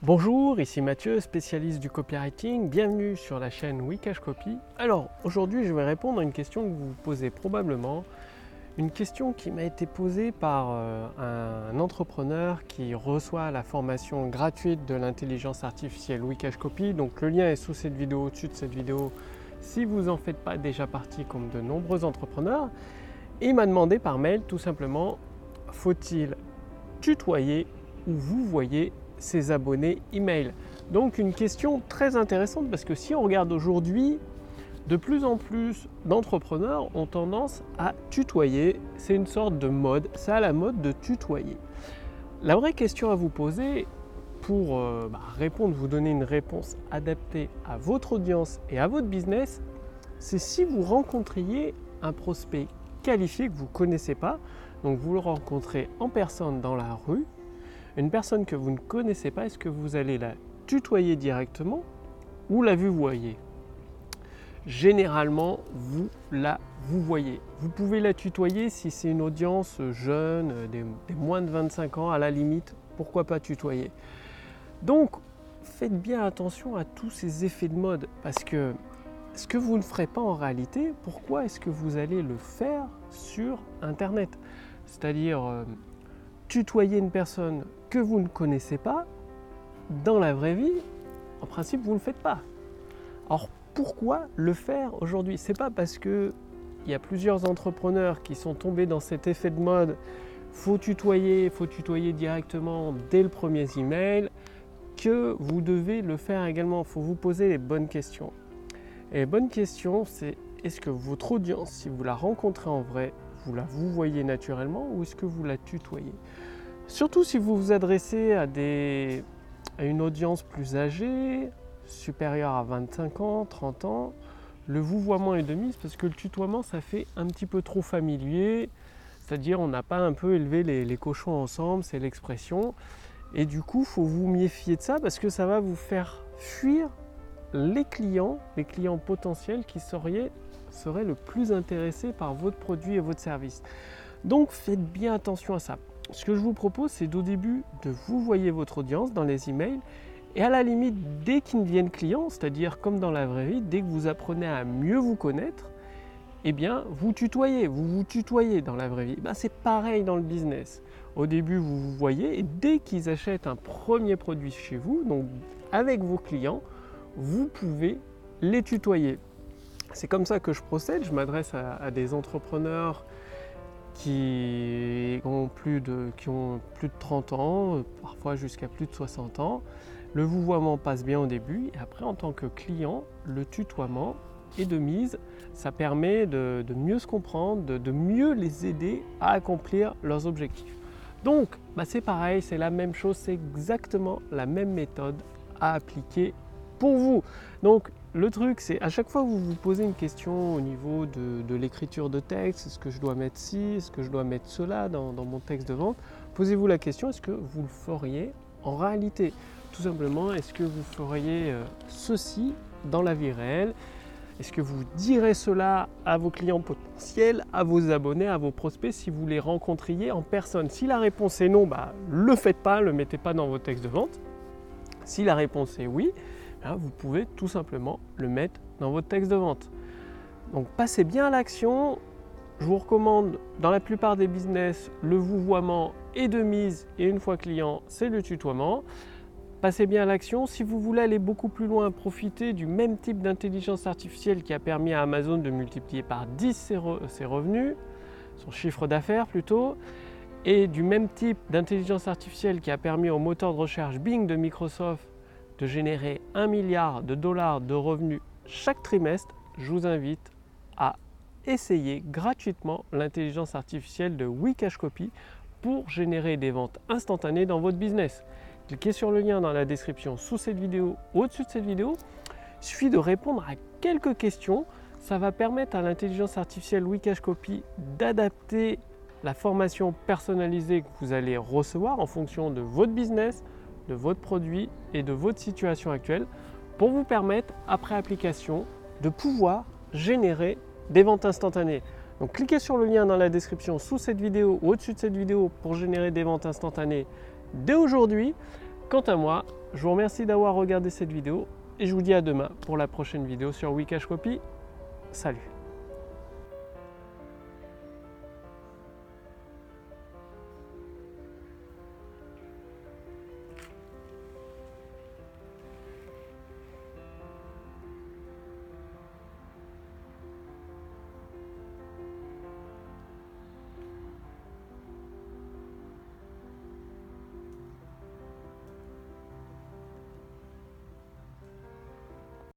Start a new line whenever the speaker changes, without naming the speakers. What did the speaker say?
Bonjour, ici Mathieu, spécialiste du copywriting. Bienvenue sur la chaîne Wikash Copy. Alors, aujourd'hui, je vais répondre à une question que vous vous posez probablement. Une question qui m'a été posée par euh, un entrepreneur qui reçoit la formation gratuite de l'intelligence artificielle Wikash Copy. Donc, le lien est sous cette vidéo, au-dessus de cette vidéo, si vous n'en faites pas déjà partie comme de nombreux entrepreneurs. Et il m'a demandé par mail tout simplement, faut-il tutoyer ou vous voyez ses abonnés email Donc une question très intéressante parce que si on regarde aujourd'hui, de plus en plus d'entrepreneurs ont tendance à tutoyer. C'est une sorte de mode, c'est à la mode de tutoyer. La vraie question à vous poser pour euh, bah, répondre, vous donner une réponse adaptée à votre audience et à votre business, c'est si vous rencontriez un prospect qualifié que vous ne connaissez pas, donc vous le rencontrez en personne dans la rue, une personne que vous ne connaissez pas, est-ce que vous allez la tutoyer directement ou la vous voyez Généralement, vous la vous voyez. Vous pouvez la tutoyer si c'est une audience jeune, des, moins de 25 ans, à la limite, pourquoi pas tutoyer? Donc, faites bien attention à tous ces effets de mode parce que ce que vous ne ferez pas en réalité, pourquoi est-ce que vous allez le faire sur Internet? C'est-à-dire, euh, tutoyer une personne que vous ne connaissez pas, dans la vraie vie, en principe, vous ne le faites pas. Alors pourquoi le faire aujourd'hui? C'est pas parce que il y a plusieurs entrepreneurs qui sont tombés dans cet effet de mode. Faut tutoyer, faut tutoyer directement dès le premier email que vous devez le faire également. Il faut vous poser les bonnes questions. Et les bonnes questions, c'est est-ce que votre audience, si vous la rencontrez en vrai, vous la vous voyez naturellement ou est-ce que vous la tutoyez? Surtout si vous vous adressez à, une audience plus âgée, supérieure à 25 ans, 30 ans, le vouvoiement est de mise parce que le tutoiement ça fait un petit peu trop familier, c'est-à-dire on n'a pas un peu élevé les, les cochons ensemble, c'est l'expression. Et du coup, il faut vous méfier de ça parce que ça va vous faire fuir les clients, les clients potentiels qui seraient, seraient le plus intéressés par votre produit et votre service. Donc faites bien attention à ça ce que je vous propose, c'est au début de vous voyer votre audience dans les emails et à la limite, dès qu'ils deviennent clients, c'est-à-dire comme dans la vraie vie, dès que vous apprenez à mieux vous connaître, eh bien, vous tutoyez, vous vous tutoyez dans la vraie vie. Ben, c'est pareil dans le business. Au début, vous vous voyez et dès qu'ils achètent un premier produit chez vous, donc avec vos clients, vous pouvez les tutoyer. C'est comme ça que je procède. Je m'adresse à des entrepreneurs qui ont plus de, qui ont plus de 30 ans, parfois jusqu'à plus de 60 ans. Le vouvoiement passe bien au début après en tant que client, le tutoiement est de mise. Ça permet de, mieux se comprendre, de, mieux les aider à accomplir leurs objectifs. Donc bah c'est pareil, c'est la même chose, c'est exactement la même méthode à appliquer pour vous. Donc le truc, c'est à chaque fois que vous vous posez une question au niveau de, l'écriture de texte, est-ce que je dois mettre ci, est-ce que je dois mettre cela dans, mon texte de vente, posez-vous la question, est-ce que vous le feriez en réalité? Tout simplement, est-ce que vous feriez euh, ceci dans la vie réelle? Est-ce que vous direz cela à vos clients potentiels, à vos abonnés, à vos prospects si vous les rencontriez en personne? Si la réponse est non, bah, le faites pas, le mettez pas dans vos textes de vente. Si la réponse est oui, vous pouvez tout simplement le mettre dans votre texte de vente. Donc passez bien à l'action. Je vous recommande dans la plupart des business, le vouvoiement est de mise et une fois client, c'est le tutoiement. Passez bien à l'action. Si vous voulez aller beaucoup plus loin, profiter du même type d'intelligence artificielle qui a permis à Amazon de multiplier par 10 ses, revenus, son chiffre d'affaires plutôt, et du même type d'intelligence artificielle qui a permis au moteur de recherche Bing de Microsoft de générer un milliard de dollars de revenus chaque trimestre, je vous invite à essayer gratuitement l'intelligence artificielle de Wikashcopy pour générer des ventes instantanées dans votre business. Cliquez sur le lien dans la description sous cette vidéo ou au-dessus de cette vidéo. Il suffit de répondre à quelques questions. Ça va permettre à l'intelligence artificielle Wikashcopy d'adapter la formation personnalisée que vous allez recevoir en fonction de votre business, de votre produit et de votre situation actuelle pour vous permettre, après application, de pouvoir générer des ventes instantanées. Donc cliquez sur le lien dans la description sous cette vidéo ou au-dessus de cette vidéo pour générer des ventes instantanées dès aujourd'hui. Quant à moi, Je vous remercie d'avoir regardé cette vidéo et je vous dis à demain pour la prochaine vidéo sur Wikash Copy. Salut